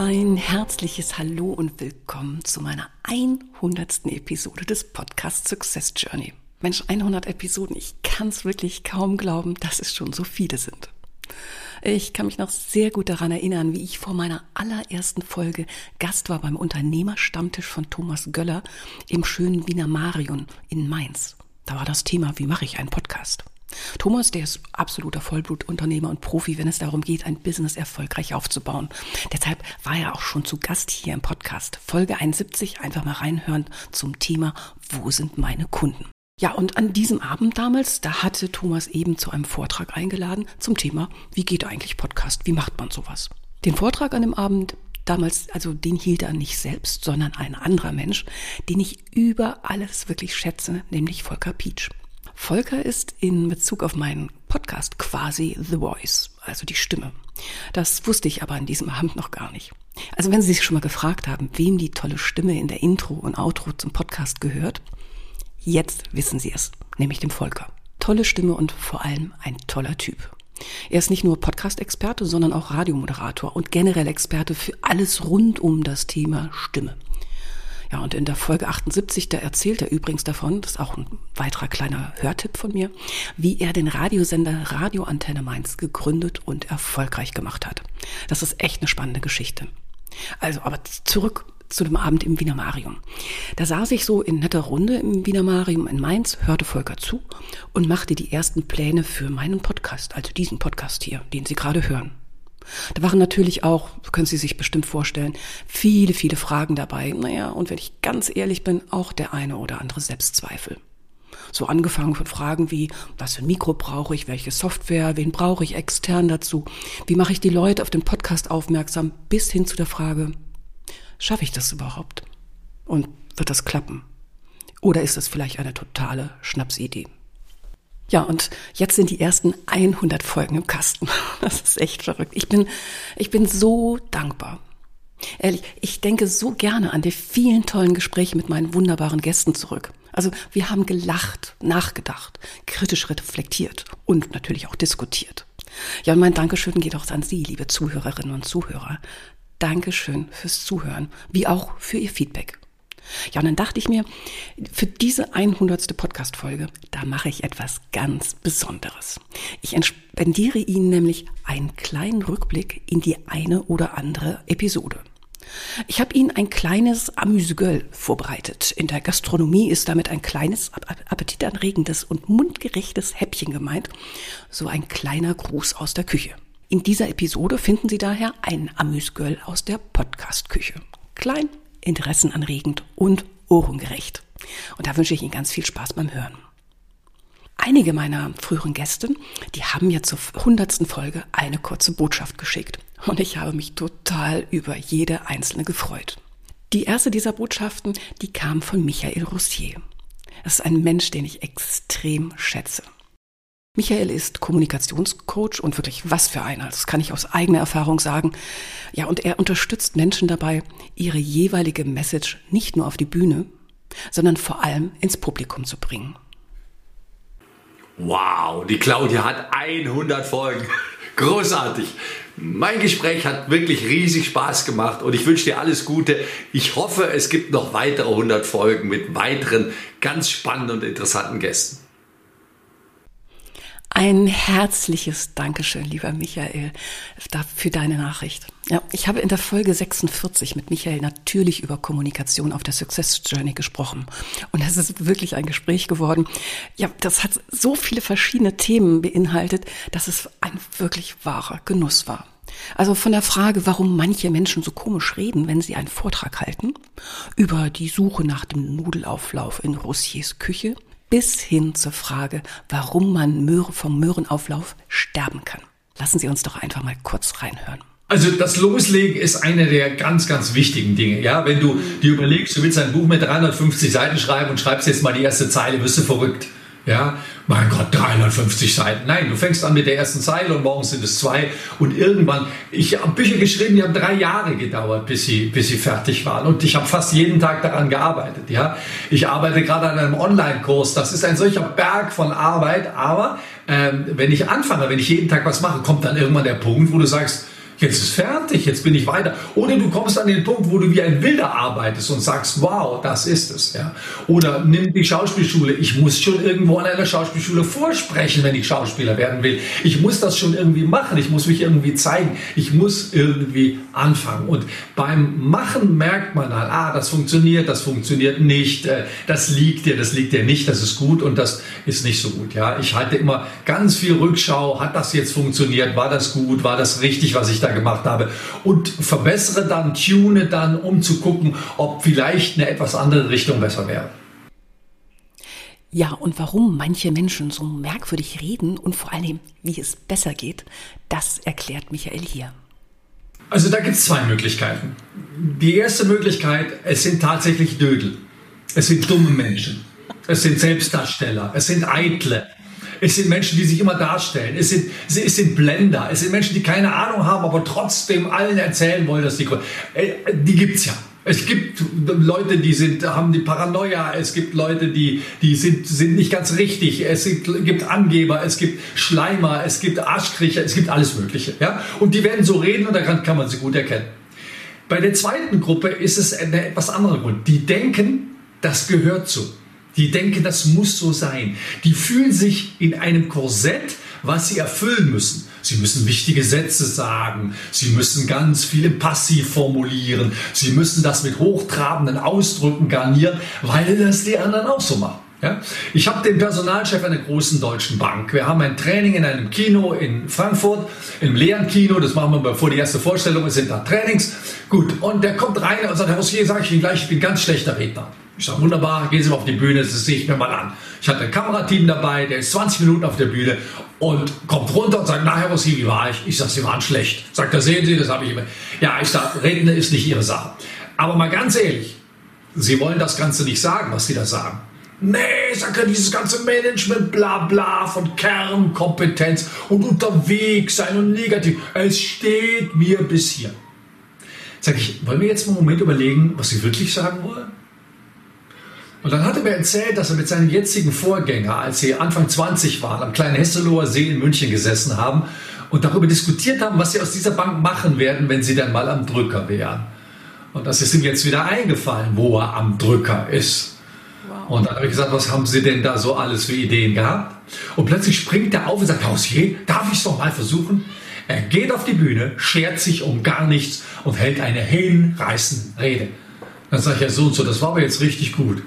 Ein herzliches Hallo und willkommen zu meiner 100. Episode des Podcast Success Journey. Mensch, 100 Episoden, ich kann es wirklich kaum glauben, dass es schon so viele sind. Ich kann mich noch sehr gut daran erinnern, wie ich vor meiner allerersten Folge Gast war beim Unternehmerstammtisch von Thomas Göller im schönen Wiener Marion in Mainz. Da war das Thema, wie mache ich einen Podcast? Thomas, der ist absoluter Vollblutunternehmer und Profi, wenn es darum geht, ein Business erfolgreich aufzubauen. Deshalb war er auch schon zu Gast hier im Podcast. Folge 71, einfach mal reinhören zum Thema, wo sind meine Kunden? Ja, und an diesem Abend damals, da hatte Thomas eben zu einem Vortrag eingeladen zum Thema, wie geht eigentlich Podcast? Wie macht man sowas? Den Vortrag an dem Abend damals, also den hielt er nicht selbst, sondern ein anderer Mensch, den ich über alles wirklich schätze, nämlich Volker Pietsch. Volker ist in Bezug auf meinen Podcast quasi The Voice, also die Stimme. Das wusste ich aber an diesem Abend noch gar nicht. Also wenn Sie sich schon mal gefragt haben, wem die tolle Stimme in der Intro und Outro zum Podcast gehört, jetzt wissen Sie es, nämlich dem Volker. Tolle Stimme und vor allem ein toller Typ. Er ist nicht nur Podcast-Experte, sondern auch Radiomoderator und generell Experte für alles rund um das Thema Stimme. Ja, und in der Folge 78, da erzählt er übrigens davon, das ist auch ein weiterer kleiner Hörtipp von mir, wie er den Radiosender Radioantenne Mainz gegründet und erfolgreich gemacht hat. Das ist echt eine spannende Geschichte. Also, aber zurück zu dem Abend im Wiener Marium. Da saß ich so in netter Runde im Wiener Marium in Mainz, hörte Volker zu und machte die ersten Pläne für meinen Podcast, also diesen Podcast hier, den Sie gerade hören. Da waren natürlich auch, können Sie sich bestimmt vorstellen, viele, viele Fragen dabei. Naja, und wenn ich ganz ehrlich bin, auch der eine oder andere Selbstzweifel. So angefangen von Fragen wie, was für ein Mikro brauche ich, welche Software, wen brauche ich extern dazu, wie mache ich die Leute auf den Podcast aufmerksam, bis hin zu der Frage, schaffe ich das überhaupt? Und wird das klappen? Oder ist das vielleicht eine totale Schnapsidee? Ja, und jetzt sind die ersten 100 Folgen im Kasten. Das ist echt verrückt. Ich bin, ich bin so dankbar. Ehrlich, ich denke so gerne an die vielen tollen Gespräche mit meinen wunderbaren Gästen zurück. Also wir haben gelacht, nachgedacht, kritisch reflektiert und natürlich auch diskutiert. Ja, und mein Dankeschön geht auch an Sie, liebe Zuhörerinnen und Zuhörer. Dankeschön fürs Zuhören, wie auch für Ihr Feedback. Ja, und dann dachte ich mir, für diese 100. Podcast-Folge, da mache ich etwas ganz Besonderes. Ich spendiere Ihnen nämlich einen kleinen Rückblick in die eine oder andere Episode. Ich habe Ihnen ein kleines Amüsegöl vorbereitet. In der Gastronomie ist damit ein kleines, appetitanregendes und mundgerechtes Häppchen gemeint. So ein kleiner Gruß aus der Küche. In dieser Episode finden Sie daher ein Amüsegöl aus der Podcast-Küche. Klein, interessenanregend und ohrengerecht. Und da wünsche ich Ihnen ganz viel Spaß beim Hören. Einige meiner früheren Gäste, die haben mir zur hundertsten Folge eine kurze Botschaft geschickt. Und ich habe mich total über jede einzelne gefreut. Die erste dieser Botschaften, die kam von Michael Roussier. Das ist ein Mensch, den ich extrem schätze. Michael ist Kommunikationscoach und wirklich was für einer. Das kann ich aus eigener Erfahrung sagen. Ja, und er unterstützt Menschen dabei, ihre jeweilige Message nicht nur auf die Bühne, sondern vor allem ins Publikum zu bringen. Wow, die Claudia hat 100 Folgen. Großartig. Mein Gespräch hat wirklich riesig Spaß gemacht und ich wünsche dir alles Gute. Ich hoffe, es gibt noch weitere 100 Folgen mit weiteren ganz spannenden und interessanten Gästen. Ein herzliches Dankeschön, lieber Michael, für deine Nachricht. Ja, ich habe in der Folge 46 mit Michael natürlich über Kommunikation auf der Success Journey gesprochen. Und es ist wirklich ein Gespräch geworden. Ja, das hat so viele verschiedene Themen beinhaltet, dass es ein wirklich wahrer Genuss war. Also von der Frage, warum manche Menschen so komisch reden, wenn sie einen Vortrag halten, über die Suche nach dem Nudelauflauf in Rossiers Küche, bis hin zur Frage, warum man Möhre vom Möhrenauflauf sterben kann. Lassen Sie uns doch einfach mal kurz reinhören. Also das Loslegen ist eine der ganz, ganz wichtigen Dinge. Ja, wenn du dir überlegst, du willst ein Buch mit 350 Seiten schreiben und schreibst jetzt mal die erste Zeile, wirst du verrückt. Ja, mein Gott, 350 Seiten. Nein, du fängst an mit der ersten Zeile und morgens sind es zwei und irgendwann, ich habe Bücher geschrieben, die haben drei Jahre gedauert, bis sie, bis sie fertig waren und ich habe fast jeden Tag daran gearbeitet. Ja, ich arbeite gerade an einem Online-Kurs. Das ist ein solcher Berg von Arbeit, aber ähm, wenn ich anfange, wenn ich jeden Tag was mache, kommt dann irgendwann der Punkt, wo du sagst, jetzt ist fertig, jetzt bin ich weiter. Oder du kommst an den Punkt, wo du wie ein Wilder arbeitest und sagst, wow, das ist es. Ja. Oder nimm die Schauspielschule. Ich muss schon irgendwo an einer Schauspielschule vorsprechen, wenn ich Schauspieler werden will. Ich muss das schon irgendwie machen. Ich muss mich irgendwie zeigen. Ich muss irgendwie anfangen. Und beim Machen merkt man dann, ah, das funktioniert, das funktioniert nicht, äh, das liegt dir, das liegt dir nicht, das ist gut und das ist nicht so gut. Ja. Ich halte immer ganz viel Rückschau. Hat das jetzt funktioniert? War das gut? War das richtig, was ich da da gemacht habe und verbessere dann, tune dann, um zu gucken, ob vielleicht eine etwas andere Richtung besser wäre. Ja, und warum manche Menschen so merkwürdig reden und vor allem, wie es besser geht, das erklärt Michael hier. Also da gibt es zwei Möglichkeiten. Die erste Möglichkeit, es sind tatsächlich Dödel. Es sind dumme Menschen. Es sind Selbstdarsteller. Es sind Eitle. Es sind Menschen, die sich immer darstellen. Es sind, es sind Blender. Es sind Menschen, die keine Ahnung haben, aber trotzdem allen erzählen wollen, dass die, die gibt's ja. Es gibt Leute, die sind, haben die Paranoia. Es gibt Leute, die, die sind, sind nicht ganz richtig. Es gibt Angeber, es gibt Schleimer, es gibt Arschkriecher, es gibt alles Mögliche. Ja? Und die werden so reden und daran kann man sie gut erkennen. Bei der zweiten Gruppe ist es eine etwas andere Grund. Die denken, das gehört zu. Die denken, das muss so sein. Die fühlen sich in einem Korsett, was sie erfüllen müssen. Sie müssen wichtige Sätze sagen. Sie müssen ganz viele Passiv formulieren. Sie müssen das mit hochtrabenden Ausdrücken garnieren, weil das die anderen auch so machen. Ja? Ich habe den Personalchef einer großen deutschen Bank. Wir haben ein Training in einem Kino in Frankfurt, im leeren Kino. Das machen wir bevor die erste Vorstellung ist, sind da Trainings. Gut, und der kommt rein und sagt, Herr Rossier, sage ich Ihnen gleich, ich bin ganz schlechter Redner. Ich sage, wunderbar, gehen Sie mal auf die Bühne, das sehe ich mir mal an. Ich hatte ein Kamerateam dabei, der ist 20 Minuten auf der Bühne und kommt runter und sagt, na Herr Rossi, wie war ich? Ich sage, Sie waren schlecht. Sagt er, sehen Sie, das habe ich immer. Ja, ich sage, Reden ist nicht Ihre Sache. Aber mal ganz ehrlich, Sie wollen das Ganze nicht sagen, was Sie da sagen. Nee, sagt er, dieses ganze Management, bla bla, von Kernkompetenz und unterwegs sein und negativ. Es steht mir bis hier. Sag ich, wollen wir jetzt mal einen Moment überlegen, was Sie wirklich sagen wollen? Und dann hat er mir erzählt, dass er mit seinem jetzigen Vorgänger, als sie Anfang 20 waren, am kleinen Hesseloher See in München gesessen haben und darüber diskutiert haben, was sie aus dieser Bank machen werden, wenn sie dann mal am Drücker wären. Und das ist ihm jetzt wieder eingefallen, wo er am Drücker ist. Wow. Und dann habe ich gesagt, was haben Sie denn da so alles für Ideen gehabt? Und plötzlich springt er auf und sagt, Hausier, darf ich es doch mal versuchen? Er geht auf die Bühne, schert sich um gar nichts und hält eine hinreißende Rede. Dann sage ich ja so und so, das war aber jetzt richtig gut.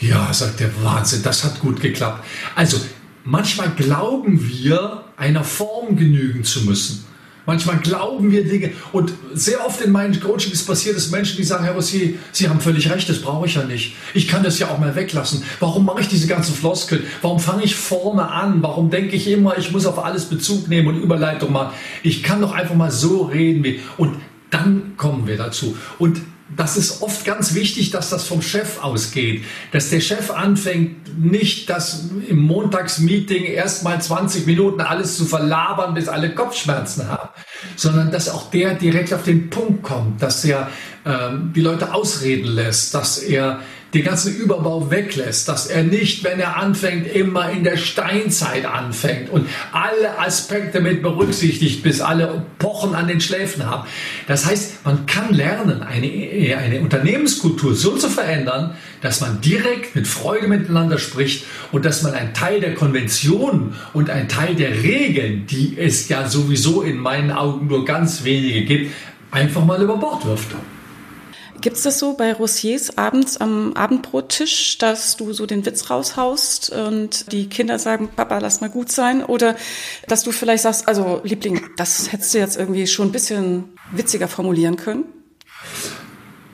Ja, sagt der Wahnsinn, das hat gut geklappt. Also manchmal glauben wir, einer Form genügen zu müssen. Manchmal glauben wir Dinge. Und sehr oft in meinen Coachings passiert es Menschen, die sagen, Herr Rossi, Sie haben völlig recht, das brauche ich ja nicht. Ich kann das ja auch mal weglassen. Warum mache ich diese ganzen Floskeln? Warum fange ich vorne an? Warum denke ich immer, ich muss auf alles Bezug nehmen und Überleitung machen? Ich kann doch einfach mal so reden. Wie, und dann kommen wir dazu. Und das ist oft ganz wichtig, dass das vom Chef ausgeht. Dass der Chef anfängt, nicht das im Montagsmeeting erstmal 20 Minuten alles zu verlabern, bis alle Kopfschmerzen haben, sondern dass auch der direkt auf den Punkt kommt, dass er ähm, die Leute ausreden lässt, dass er den ganzen Überbau weglässt, dass er nicht, wenn er anfängt, immer in der Steinzeit anfängt und alle Aspekte mit berücksichtigt, bis alle Pochen an den Schläfen haben. Das heißt, man kann lernen, eine, eine Unternehmenskultur so zu verändern, dass man direkt mit Freude miteinander spricht und dass man einen Teil der Konventionen und einen Teil der Regeln, die es ja sowieso in meinen Augen nur ganz wenige gibt, einfach mal über Bord wirft. Gibt es das so bei Rossiers abends am Abendbrottisch, dass du so den Witz raushaust und die Kinder sagen, Papa, lass mal gut sein? Oder dass du vielleicht sagst, also Liebling, das hättest du jetzt irgendwie schon ein bisschen witziger formulieren können?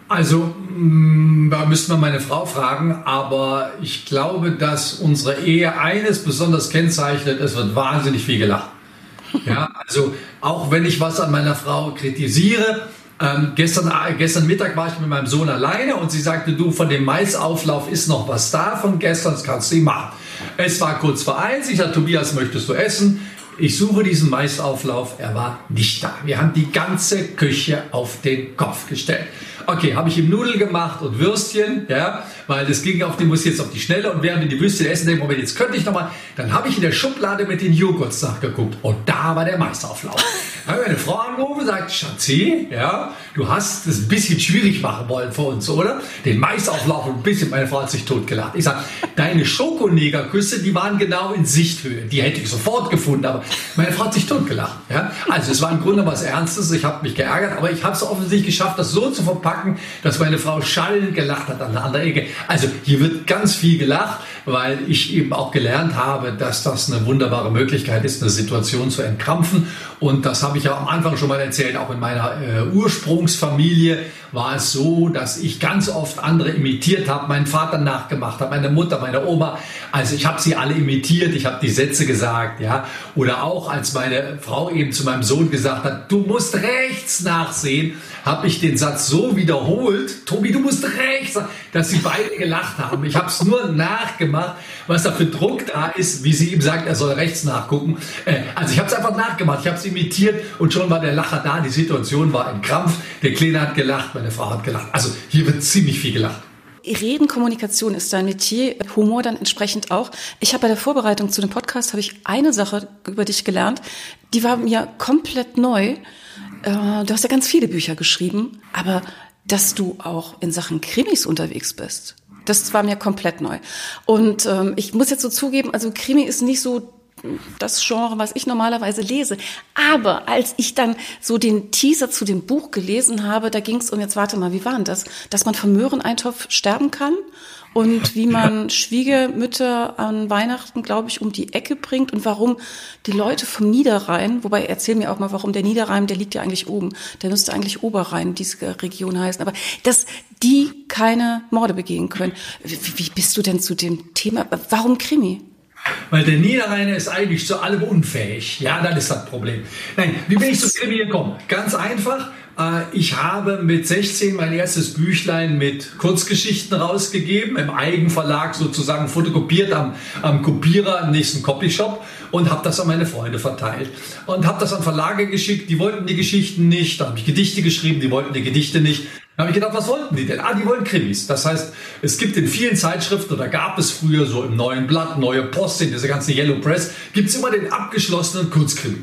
Also, mm, da müsste man meine Frau fragen, aber ich glaube, dass unsere Ehe eines besonders kennzeichnet, es wird wahnsinnig viel gelacht. Ja, also auch wenn ich was an meiner Frau kritisiere, ähm, gestern, äh, gestern Mittag war ich mit meinem Sohn alleine und sie sagte, du, von dem Maisauflauf ist noch was da von gestern, das kannst du ihm machen. Es war kurz vor eins, ich sagte, Tobias, möchtest du essen? Ich suche diesen Maisauflauf, er war nicht da. Wir haben die ganze Küche auf den Kopf gestellt. Okay, habe ich ihm Nudeln gemacht und Würstchen, ja, weil das ging auf die, muss jetzt auf die Schnelle und während wir die Würstchen essen, denke Moment, jetzt könnte ich noch mal, dann habe ich in der Schublade mit den Joghurts nachgeguckt und da war der Maisauflauf. Da habe ich meine Frau angerufen und sagt, Schatzi, ja, du hast es ein bisschen schwierig machen wollen für uns, oder? Den Maisauflauf ein bisschen, meine Frau hat sich totgelacht. Ich sage, deine Schokonegerküsse, die waren genau in Sichthöhe. Die hätte ich sofort gefunden, aber meine Frau hat sich totgelacht. Ja? Also es war im Grunde was Ernstes, ich habe mich geärgert, aber ich habe es offensichtlich geschafft, das so zu verpacken, dass meine Frau schallend gelacht hat an der anderen Ecke. Also hier wird ganz viel gelacht, weil ich eben auch gelernt habe, dass das eine wunderbare Möglichkeit ist, eine Situation zu entkrampfen. Und das habe ich ja am Anfang schon mal erzählt, auch in meiner äh, Ursprungsfamilie war es so, dass ich ganz oft andere imitiert habe, meinen Vater nachgemacht habe, meine Mutter, meine Oma. Also ich habe sie alle imitiert, ich habe die Sätze gesagt, ja. Oder auch als meine Frau eben zu meinem Sohn gesagt hat, du musst rechts nachsehen, habe ich den Satz so wiederholt, Tobi, du musst rechts, dass sie beide gelacht haben. Ich habe es nur nachgemacht, was da für Druck da ist, wie sie ihm sagt, er soll rechts nachgucken. Äh, also ich habe es einfach nachgemacht, ich habe es imitiert und schon war der Lacher da. Die Situation war ein Krampf. Der Kleine hat gelacht, meine Frau hat gelacht. Also hier wird ziemlich viel gelacht. Reden, Kommunikation ist dein Metier, Humor dann entsprechend auch. Ich habe bei der Vorbereitung zu dem Podcast habe ich eine Sache über dich gelernt, die war mir komplett neu. Äh, du hast ja ganz viele Bücher geschrieben, aber dass du auch in Sachen Krimis unterwegs bist. Das war mir komplett neu. Und ähm, ich muss jetzt so zugeben, also Krimi ist nicht so das Genre, was ich normalerweise lese. Aber als ich dann so den Teaser zu dem Buch gelesen habe, da ging es um, jetzt warte mal, wie war denn das? Dass man vom Möhreneintopf sterben kann und wie man ja. Schwiegermütter an Weihnachten, glaube ich, um die Ecke bringt und warum die Leute vom Niederrhein, wobei erzähl mir auch mal, warum der Niederrhein, der liegt ja eigentlich oben, der müsste eigentlich Oberrhein, diese Region heißen, aber dass die keine Morde begehen können. Wie, wie bist du denn zu dem Thema? Warum Krimi? Weil der Niederrheiner ist eigentlich zu allem unfähig. Ja, das ist das Problem. Nein, wie bin ich zu Krimi gekommen? Ganz einfach. Äh, ich habe mit 16 mein erstes Büchlein mit Kurzgeschichten rausgegeben, im Eigenverlag sozusagen fotokopiert am, am Kopierer im nächsten Copyshop und habe das an meine Freunde verteilt. Und habe das an Verlage geschickt, die wollten die Geschichten nicht. Da habe ich Gedichte geschrieben, die wollten die Gedichte nicht. Da habe ich gedacht, was wollten die denn? Ah, die wollen Krimis. Das heißt, es gibt in vielen Zeitschriften, oder gab es früher so im Neuen Blatt, Neue Post, in dieser ganzen Yellow Press, gibt es immer den abgeschlossenen Kurzkrimi.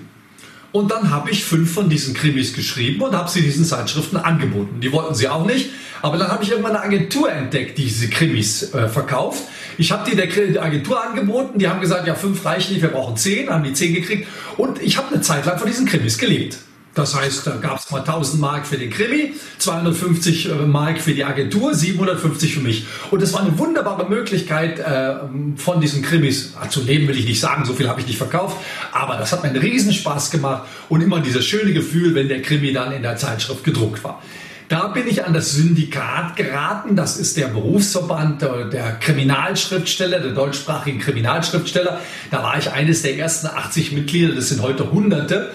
Und dann habe ich fünf von diesen Krimis geschrieben und habe sie diesen Zeitschriften angeboten. Die wollten sie auch nicht. Aber dann habe ich irgendwann eine Agentur entdeckt, die diese Krimis äh, verkauft. Ich habe die der Agentur angeboten. Die haben gesagt, ja, fünf reichen nicht, wir brauchen zehn. Haben die zehn gekriegt. Und ich habe eine Zeit lang von diesen Krimis gelebt. Das heißt, da gab es mal 1000 Mark für den Krimi, 250 äh, Mark für die Agentur, 750 für mich. Und das war eine wunderbare Möglichkeit, äh, von diesen Krimis zu leben, will ich nicht sagen, so viel habe ich nicht verkauft, aber das hat mir einen Riesenspaß gemacht und immer dieses schöne Gefühl, wenn der Krimi dann in der Zeitschrift gedruckt war. Da bin ich an das Syndikat geraten. Das ist der Berufsverband der Kriminalschriftsteller, der deutschsprachigen Kriminalschriftsteller. Da war ich eines der ersten 80 Mitglieder. Das sind heute Hunderte.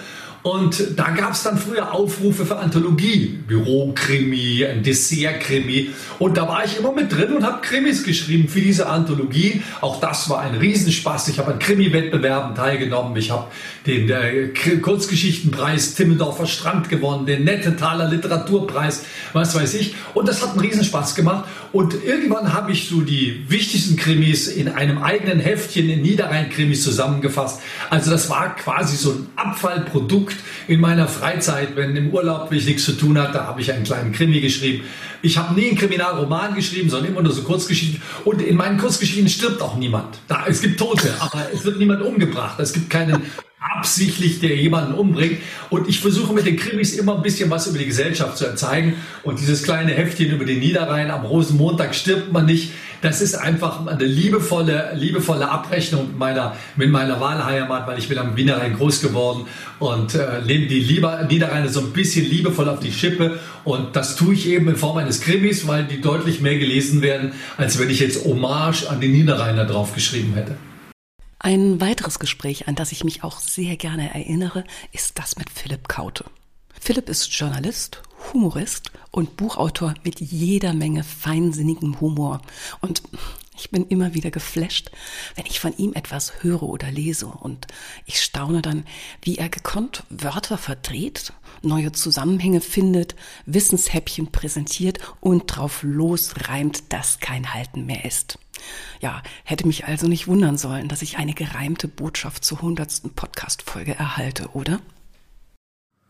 Und da gab es dann früher Aufrufe für Anthologien, Bürokrimi, ein Dessertkrimi. Und da war ich immer mit drin und habe Krimis geschrieben für diese Anthologien. Auch das war ein Riesenspaß. Ich habe an Krimi-Wettbewerben teilgenommen. Ich habe den äh, Kurzgeschichtenpreis Timmendorfer Strand gewonnen, den Nettenthaler Literaturpreis, was weiß ich. Und das hat einen Riesenspaß gemacht. Und irgendwann habe ich so die wichtigsten Krimis in einem eigenen Heftchen in Niederrhein-Krimis zusammengefasst. Also das war quasi so ein Abfallprodukt in meiner Freizeit, wenn im Urlaub ich nichts zu tun hatte, habe ich einen kleinen Krimi geschrieben. Ich habe nie einen Kriminalroman geschrieben, sondern immer nur so Kurzgeschichten. Und in meinen Kurzgeschichten stirbt auch niemand. Da, es gibt Tote, aber es wird niemand umgebracht. Es gibt keinen absichtlich, der jemanden umbringt. Und ich versuche mit den Krimis immer ein bisschen was über die Gesellschaft zu erzeigen. Und dieses kleine Heftchen über den Niederrhein, am Rosenmontag stirbt man nicht. Das ist einfach eine liebevolle, liebevolle Abrechnung mit meiner, mit meiner Wahlheimat, weil ich bin am Niederrhein groß geworden und äh, lehne die Lieber, Niederrheine so ein bisschen liebevoll auf die Schippe. Und das tue ich eben in Form eines Krimis, weil die deutlich mehr gelesen werden, als wenn ich jetzt Hommage an den Niederrheiner draufgeschrieben hätte. Ein weiteres Gespräch, an das ich mich auch sehr gerne erinnere, ist das mit Philipp Kaute. Philipp ist Journalist, Humorist und Buchautor mit jeder Menge feinsinnigem Humor. Und ich bin immer wieder geflasht, wenn ich von ihm etwas höre oder lese. Und ich staune dann, wie er gekonnt Wörter verdreht, neue Zusammenhänge findet, Wissenshäppchen präsentiert und drauf losreimt, dass kein Halten mehr ist. Ja, hätte mich also nicht wundern sollen, dass ich eine gereimte Botschaft zur hundertsten Podcast-Folge erhalte, oder?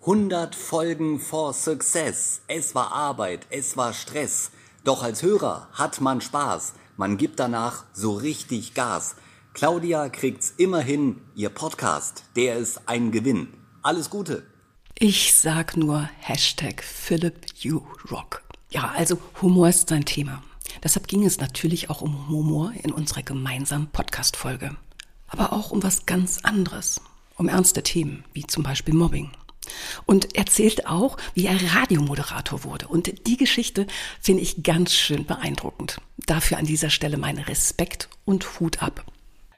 100 Folgen for Success. Es war Arbeit, es war Stress. Doch als Hörer hat man Spaß. Man gibt danach so richtig Gas. Claudia kriegt's immerhin. Ihr Podcast, der ist ein Gewinn. Alles Gute. Ich sag nur Hashtag Philip U Rock. Ja, also Humor ist sein Thema. Deshalb ging es natürlich auch um Humor in unserer gemeinsamen Podcast-Folge. Aber auch um was ganz anderes. Um ernste Themen, wie zum Beispiel Mobbing. Und erzählt auch, wie er Radiomoderator wurde. Und die Geschichte finde ich ganz schön beeindruckend. Dafür an dieser Stelle mein Respekt und Hut ab.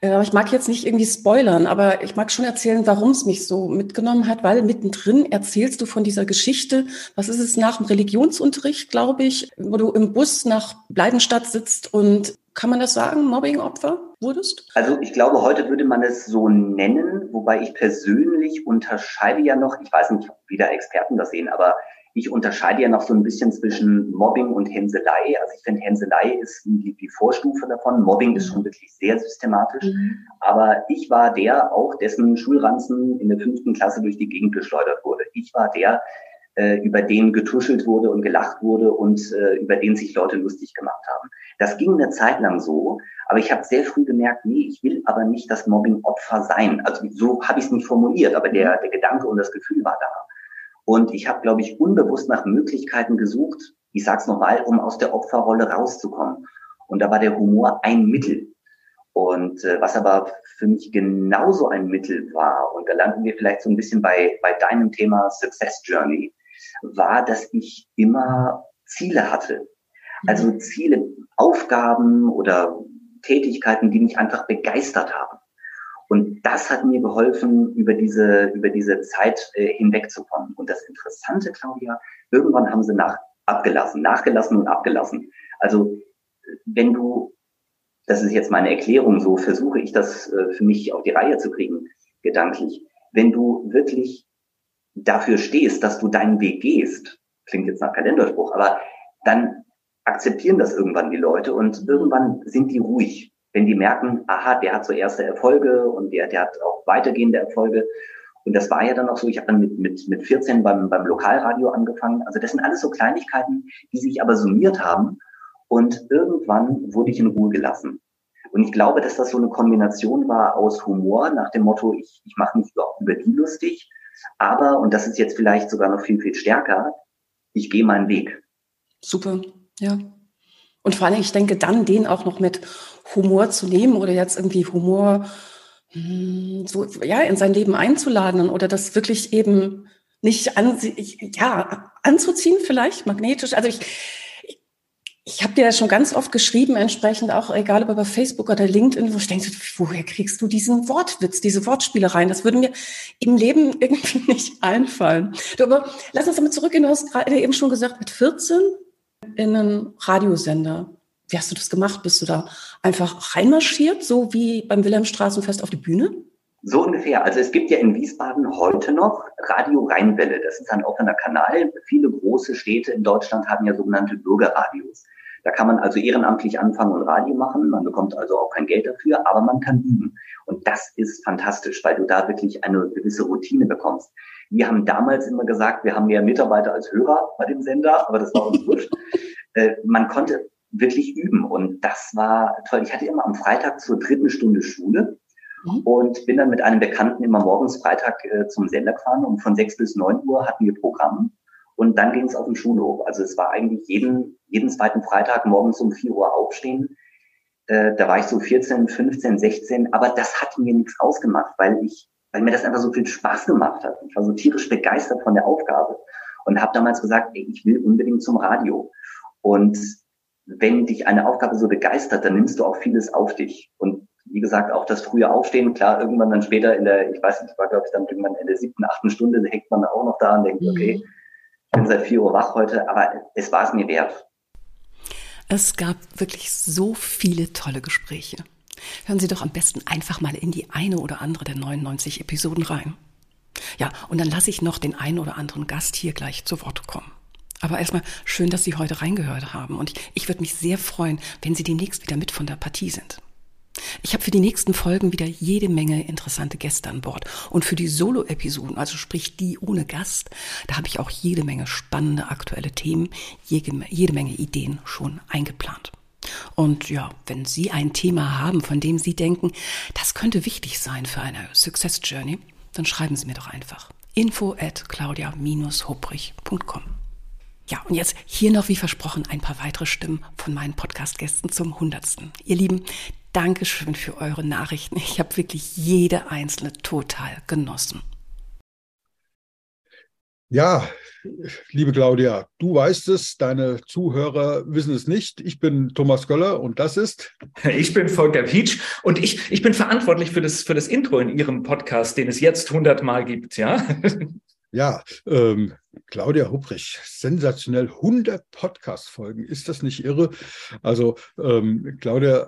Ich mag jetzt nicht irgendwie spoilern, aber ich mag schon erzählen, warum es mich so mitgenommen hat, weil mittendrin erzählst du von dieser Geschichte, was ist es nach dem Religionsunterricht, glaube ich, wo du im Bus nach Bleidenstadt sitzt und kann man das sagen, Mobbing-Opfer wurdest? Also ich glaube, heute würde man es so nennen, wobei ich persönlich unterscheide ja noch, ich weiß nicht, wie da Experten das sehen, aber ich unterscheide ja noch so ein bisschen zwischen Mobbing und Hänselei. Also ich finde, Hänselei ist die, Vorstufe davon. Mobbing ist schon wirklich sehr systematisch. Mhm. Aber ich war der auch, dessen Schulranzen in der fünften Klasse durch die Gegend geschleudert wurde. Ich war der, äh, über den getuschelt wurde und gelacht wurde und äh, über den sich Leute lustig gemacht haben. Das ging eine Zeit lang so, aber ich habe sehr früh gemerkt, nee, ich will aber nicht das Mobbing-Opfer sein. Also so habe ich es nicht formuliert, aber der, der Gedanke und das Gefühl war da. Und ich habe, glaube ich, unbewusst nach Möglichkeiten gesucht, ich sage es nochmal, um aus der Opferrolle rauszukommen. Und da war der Humor ein Mittel. Und äh, was aber für mich genauso ein Mittel war, und da landen wir vielleicht so ein bisschen bei, bei deinem Thema Success Journey, war, dass ich immer Ziele hatte. Also mhm. Ziele, Aufgaben oder Tätigkeiten, die mich einfach begeistert haben. Und das hat mir geholfen, über diese, über diese Zeit äh, hinwegzukommen. Und das Interessante, Claudia, irgendwann haben sie nach, abgelassen, nachgelassen und abgelassen. Also, wenn du, das ist jetzt meine Erklärung, so versuche ich das äh, für mich auf die Reihe zu kriegen, gedanklich. Wenn du wirklich dafür stehst, dass du deinen Weg gehst, klingt jetzt nach Kalenderspruch, aber dann akzeptieren das irgendwann die Leute und irgendwann sind die ruhig, wenn die merken, aha, der hat so erste Erfolge und der, der hat auch weitergehende Erfolge. Und das war ja dann auch so, ich habe dann mit, mit, mit 14 beim, beim Lokalradio angefangen. Also das sind alles so Kleinigkeiten, die sich aber summiert haben. Und irgendwann wurde ich in Ruhe gelassen. Und ich glaube, dass das so eine Kombination war aus Humor nach dem Motto, ich, ich mache mich überhaupt über die lustig, aber, und das ist jetzt vielleicht sogar noch viel, viel stärker, ich gehe meinen Weg. Super, ja. Und vor allem, ich denke, dann den auch noch mit Humor zu nehmen oder jetzt irgendwie Humor hm, so, ja, in sein Leben einzuladen oder das wirklich eben nicht an, ja, anzuziehen vielleicht, magnetisch. Also ich, ich habe dir ja schon ganz oft geschrieben, entsprechend auch, egal ob über Facebook oder LinkedIn, wo ich denke, woher kriegst du diesen Wortwitz, diese Wortspielereien? Das würde mir im Leben irgendwie nicht einfallen. Du, aber lass uns damit zurückgehen. Du hast gerade eben schon gesagt, mit 14 in einen Radiosender. Wie hast du das gemacht? Bist du da einfach reinmarschiert, so wie beim Wilhelmstraßenfest auf die Bühne? So ungefähr. Also es gibt ja in Wiesbaden heute noch Radio Rheinwelle. Das ist ein offener Kanal. Viele große Städte in Deutschland haben ja sogenannte Bürgerradios. Da kann man also ehrenamtlich anfangen und Radio machen. Man bekommt also auch kein Geld dafür, aber man kann üben. Und das ist fantastisch, weil du da wirklich eine gewisse Routine bekommst. Wir haben damals immer gesagt, wir haben mehr Mitarbeiter als Hörer bei dem Sender, aber das war uns wurscht. Äh, man konnte wirklich üben und das war toll. Ich hatte immer am Freitag zur dritten Stunde Schule mhm. und bin dann mit einem Bekannten immer morgens Freitag äh, zum Sender gefahren und von sechs bis neun Uhr hatten wir Programm und dann ging es auf den Schulhof. Also es war eigentlich jeden, jeden zweiten Freitag morgens um vier Uhr aufstehen. Äh, da war ich so 14, 15, 16, aber das hat mir nichts ausgemacht, weil ich, weil mir das einfach so viel Spaß gemacht hat. Ich war so tierisch begeistert von der Aufgabe und habe damals gesagt, ey, ich will unbedingt zum Radio. Und wenn dich eine Aufgabe so begeistert, dann nimmst du auch vieles auf dich. Und wie gesagt, auch das frühe Aufstehen, klar, irgendwann dann später in der, ich weiß nicht, war glaube ich dann irgendwann in der siebten, achten Stunde, hängt man auch noch da und denkt, mhm. okay, ich bin seit vier Uhr wach heute, aber es war es mir wert. Es gab wirklich so viele tolle Gespräche. Hören Sie doch am besten einfach mal in die eine oder andere der 99 Episoden rein. Ja, und dann lasse ich noch den einen oder anderen Gast hier gleich zu Wort kommen. Aber erstmal schön, dass Sie heute reingehört haben. Und ich, ich würde mich sehr freuen, wenn Sie demnächst wieder mit von der Partie sind. Ich habe für die nächsten Folgen wieder jede Menge interessante Gäste an Bord. Und für die Solo-Episoden, also sprich die ohne Gast, da habe ich auch jede Menge spannende aktuelle Themen, jede, jede Menge Ideen schon eingeplant. Und ja, wenn Sie ein Thema haben, von dem Sie denken, das könnte wichtig sein für eine Success Journey, dann schreiben Sie mir doch einfach info at claudia-hubrich.com. Ja, und jetzt hier noch wie versprochen ein paar weitere Stimmen von meinen Podcast-Gästen zum Hundertsten. Ihr Lieben, Dankeschön für eure Nachrichten. Ich habe wirklich jede einzelne total genossen. Ja, liebe Claudia, du weißt es, deine Zuhörer wissen es nicht. Ich bin Thomas Göller und das ist. Ich bin Volker Pietsch und ich, ich bin verantwortlich für das, für das Intro in Ihrem Podcast, den es jetzt hundertmal gibt, ja? Ja, ähm, Claudia Hupprich, sensationell 100 Podcast-Folgen. Ist das nicht irre? Also, ähm, Claudia,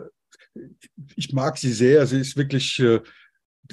ich mag sie sehr. Sie ist wirklich, äh,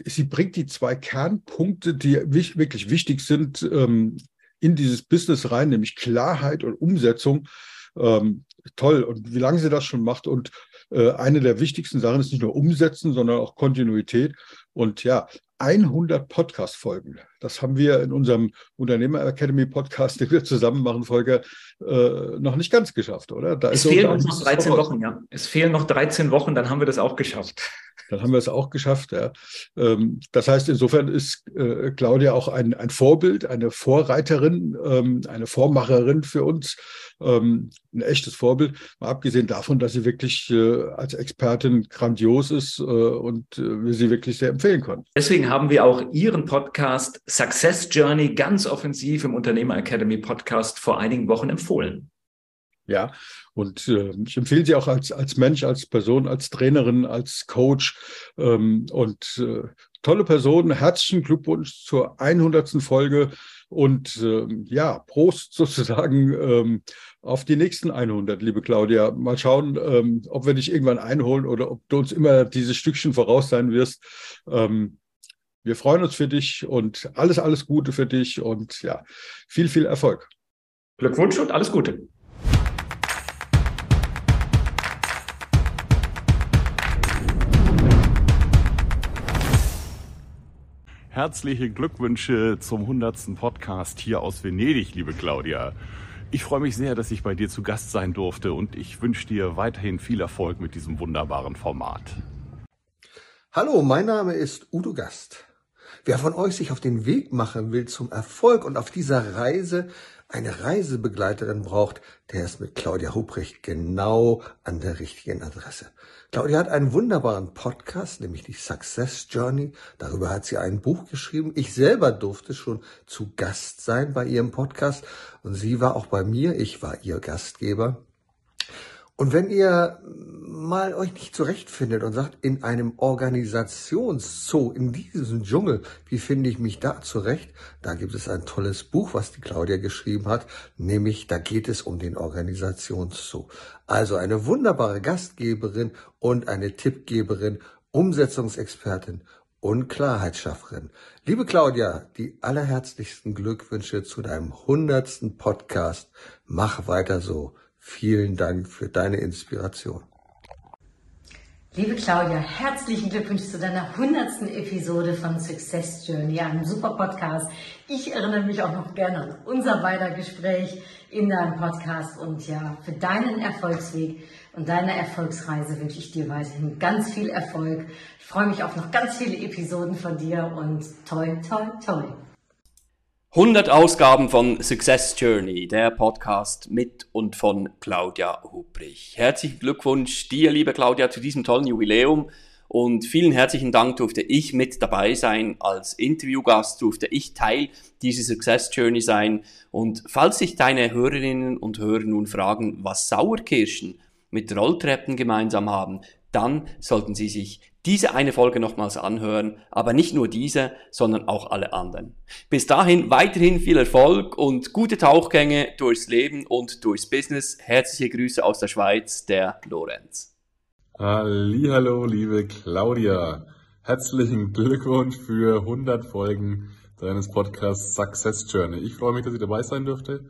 sie bringt die zwei Kernpunkte, die wirklich wichtig sind, ähm, in dieses Business rein, nämlich Klarheit und Umsetzung. Ähm, toll. Und wie lange sie das schon macht. Und äh, eine der wichtigsten Sachen ist nicht nur Umsetzen, sondern auch Kontinuität. Und ja, 100 Podcast-Folgen. Das haben wir in unserem Unternehmer Academy Podcast, den wir zusammen machen, Folge, äh, noch nicht ganz geschafft, oder? Da es fehlen uns noch 13 Wochen, ja. Es fehlen noch 13 Wochen, dann haben wir das auch geschafft. Dann haben wir es auch geschafft, ja. Ähm, das heißt, insofern ist äh, Claudia auch ein, ein Vorbild, eine Vorreiterin, ähm, eine Vormacherin für uns, ähm, ein echtes Vorbild. Mal abgesehen davon, dass sie wirklich äh, als Expertin grandios ist äh, und wir sie wirklich sehr empfehlen können. Deswegen haben wir auch Ihren Podcast Success Journey ganz offensiv im Unternehmer Academy Podcast vor einigen Wochen empfohlen. Ja, und äh, ich empfehle sie auch als, als Mensch, als Person, als Trainerin, als Coach. Ähm, und äh, tolle Person. Herzlichen Glückwunsch zur 100. Folge. Und ähm, ja, Prost sozusagen ähm, auf die nächsten 100, liebe Claudia. Mal schauen, ähm, ob wir dich irgendwann einholen oder ob du uns immer dieses Stückchen voraus sein wirst. Ähm, wir freuen uns für dich und alles, alles Gute für dich und ja, viel, viel Erfolg. Glückwunsch und alles Gute. Herzliche Glückwünsche zum 100. Podcast hier aus Venedig, liebe Claudia. Ich freue mich sehr, dass ich bei dir zu Gast sein durfte und ich wünsche dir weiterhin viel Erfolg mit diesem wunderbaren Format. Hallo, mein Name ist Udo Gast. Wer von euch sich auf den Weg machen will zum Erfolg und auf dieser Reise eine Reisebegleiterin braucht, der ist mit Claudia Hubricht genau an der richtigen Adresse. Claudia hat einen wunderbaren Podcast, nämlich die Success Journey. Darüber hat sie ein Buch geschrieben. Ich selber durfte schon zu Gast sein bei ihrem Podcast und sie war auch bei mir. Ich war ihr Gastgeber. Und wenn ihr mal euch nicht zurechtfindet und sagt, in einem Organisationszoo, in diesem Dschungel, wie finde ich mich da zurecht? Da gibt es ein tolles Buch, was die Claudia geschrieben hat, nämlich da geht es um den Organisationszoo. Also eine wunderbare Gastgeberin und eine Tippgeberin, Umsetzungsexpertin und Klarheitsschafferin. Liebe Claudia, die allerherzlichsten Glückwünsche zu deinem hundertsten Podcast. Mach weiter so. Vielen Dank für deine Inspiration. Liebe Claudia, herzlichen Glückwunsch zu deiner hundertsten Episode von Success Journey, einem super Podcast. Ich erinnere mich auch noch gerne an unser beider Gespräch in deinem Podcast und ja, für deinen Erfolgsweg und deine Erfolgsreise wünsche ich dir weiterhin ganz viel Erfolg. Ich freue mich auf noch ganz viele Episoden von dir und toi, toi, toi. 100 Ausgaben von Success Journey, der Podcast mit und von Claudia Hubrich. Herzlichen Glückwunsch dir, liebe Claudia, zu diesem tollen Jubiläum und vielen herzlichen Dank durfte ich mit dabei sein. Als Interviewgast durfte ich Teil dieser Success Journey sein. Und falls sich deine Hörerinnen und Hörer nun fragen, was Sauerkirschen mit Rolltreppen gemeinsam haben, dann sollten Sie sich diese eine Folge nochmals anhören, aber nicht nur diese, sondern auch alle anderen. Bis dahin weiterhin viel Erfolg und gute Tauchgänge durchs Leben und durchs Business. Herzliche Grüße aus der Schweiz, der Lorenz. Hallo, liebe Claudia. Herzlichen Glückwunsch für 100 Folgen deines Podcasts Success Journey. Ich freue mich, dass ich dabei sein dürfte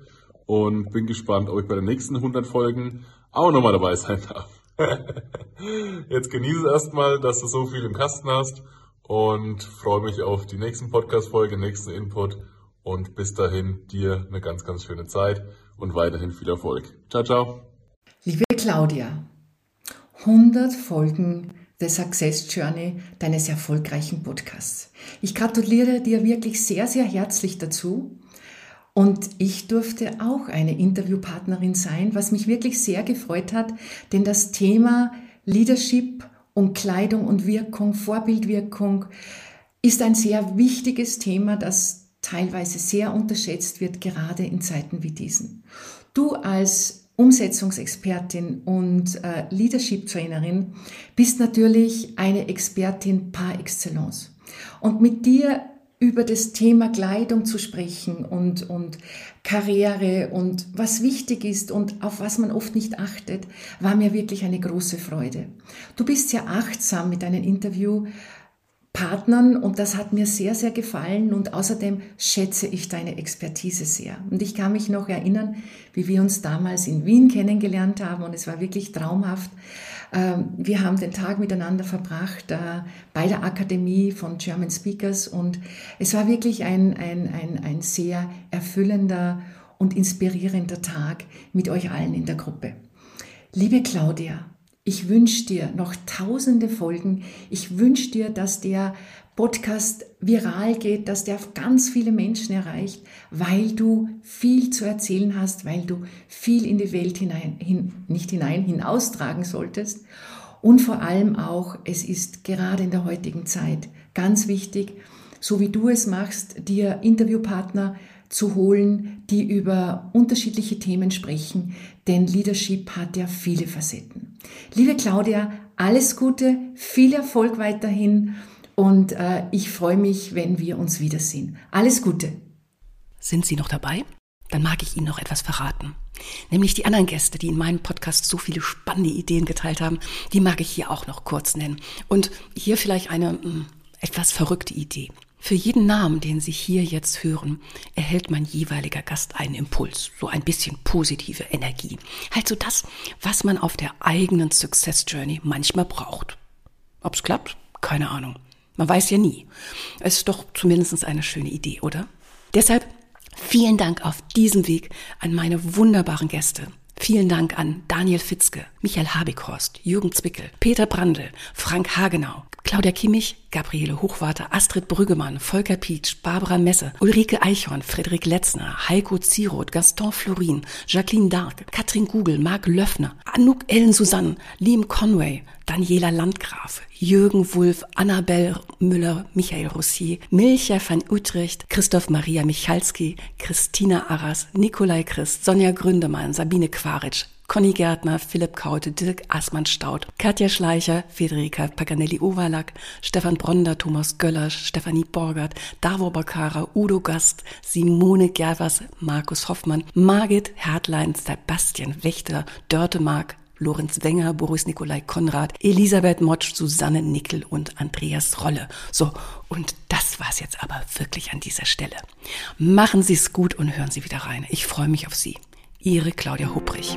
und bin gespannt, ob ich bei den nächsten 100 Folgen auch nochmal dabei sein darf. Jetzt genieße erstmal, dass du so viel im Kasten hast und freue mich auf die nächsten Podcast-Folge, nächsten Input und bis dahin dir eine ganz, ganz schöne Zeit und weiterhin viel Erfolg. Ciao, ciao. Liebe Claudia, 100 Folgen der Success Journey deines erfolgreichen Podcasts. Ich gratuliere dir wirklich sehr, sehr herzlich dazu. Und ich durfte auch eine Interviewpartnerin sein, was mich wirklich sehr gefreut hat, denn das Thema Leadership und Kleidung und Wirkung, Vorbildwirkung ist ein sehr wichtiges Thema, das teilweise sehr unterschätzt wird, gerade in Zeiten wie diesen. Du als Umsetzungsexpertin und äh, Leadership-Trainerin bist natürlich eine Expertin par excellence. Und mit dir über das Thema Kleidung zu sprechen und, und Karriere und was wichtig ist und auf was man oft nicht achtet, war mir wirklich eine große Freude. Du bist sehr achtsam mit deinen Interviewpartnern und das hat mir sehr, sehr gefallen und außerdem schätze ich deine Expertise sehr. Und ich kann mich noch erinnern, wie wir uns damals in Wien kennengelernt haben und es war wirklich traumhaft ähm, wir haben den Tag miteinander verbracht äh, bei der Akademie von German Speakers und es war wirklich ein, ein, ein, ein sehr erfüllender und inspirierender Tag mit euch allen in der Gruppe. Liebe Claudia, ich wünsche dir noch tausende Folgen. Ich wünsche dir, dass der Podcast viral geht, dass der ganz viele Menschen erreicht, weil du viel zu erzählen hast, weil du viel in die Welt hinein, hin, nicht hinein, hinaustragen solltest. Und vor allem auch, es ist gerade in der heutigen Zeit ganz wichtig, so wie du es machst, dir Interviewpartner zu holen, die über unterschiedliche Themen sprechen, denn Leadership hat ja viele Facetten. Liebe Claudia, alles Gute, viel Erfolg weiterhin und äh, ich freue mich, wenn wir uns wiedersehen. Alles Gute. Sind Sie noch dabei? Dann mag ich Ihnen noch etwas verraten. Nämlich die anderen Gäste, die in meinem Podcast so viele spannende Ideen geteilt haben, die mag ich hier auch noch kurz nennen. Und hier vielleicht eine mh, hm, etwas verrückte Idee. Für jeden Namen, den Sie hier jetzt hören, erhält mein jeweiliger Gast einen Impuls, so ein bisschen positive Energie. Halt so das, was man auf der eigenen Success Journey manchmal braucht. Ob's klappt? Keine Ahnung. Man weiß ja nie. Es ist doch zumindest eine schöne Idee, oder? Deshalb vielen Dank auf diesem Weg an meine wunderbaren Gäste. Vielen Dank an Daniel Fitzke, Michael Habighorst, Jürgen Zwickel, Peter Brandl, Frank Hagenau, Claudia Kimmich, Gabriele Hochwarter, Astrid Brüggemann, Volker Pietsch, Barbara Messe, Ulrike Eichhorn, Frederik Letzner, Heiko Zieroth, Gaston Florin, Jacqueline Dark, Katrin Gugel, Marc Löffner, Anouk Ellen Susanne, Liam Conway, Daniela Landgraf, Jürgen Wulff, Annabelle Müller, Michael Rossier, Milcha van Utrecht, Christoph Maria Michalski, Christina Arras, Nikolai Christ, Sonja Gründemann, Sabine Quaritsch, Conny Gärtner, Philipp Kaute, Dirk Aßmann-Staud, Katja Schleicher, Federica Paganelli-Overlack, Stefan Bronder, Thomas Göller, Stefanie Borgert, Davo Bakara, Udo Gast, Simone Gervers, Markus Hoffmann, Margit Hertlein, Sebastian Wächter, Dörte Mark, Lorenz Wenger, Boris Nikolai Konrad, Elisabeth Motsch, Susanne Nickel und Andreas Rolle. So, und das war's jetzt aber wirklich an dieser Stelle. Machen Sie es gut und hören Sie wieder rein. Ich freue mich auf Sie. Ihre Claudia Hubrich.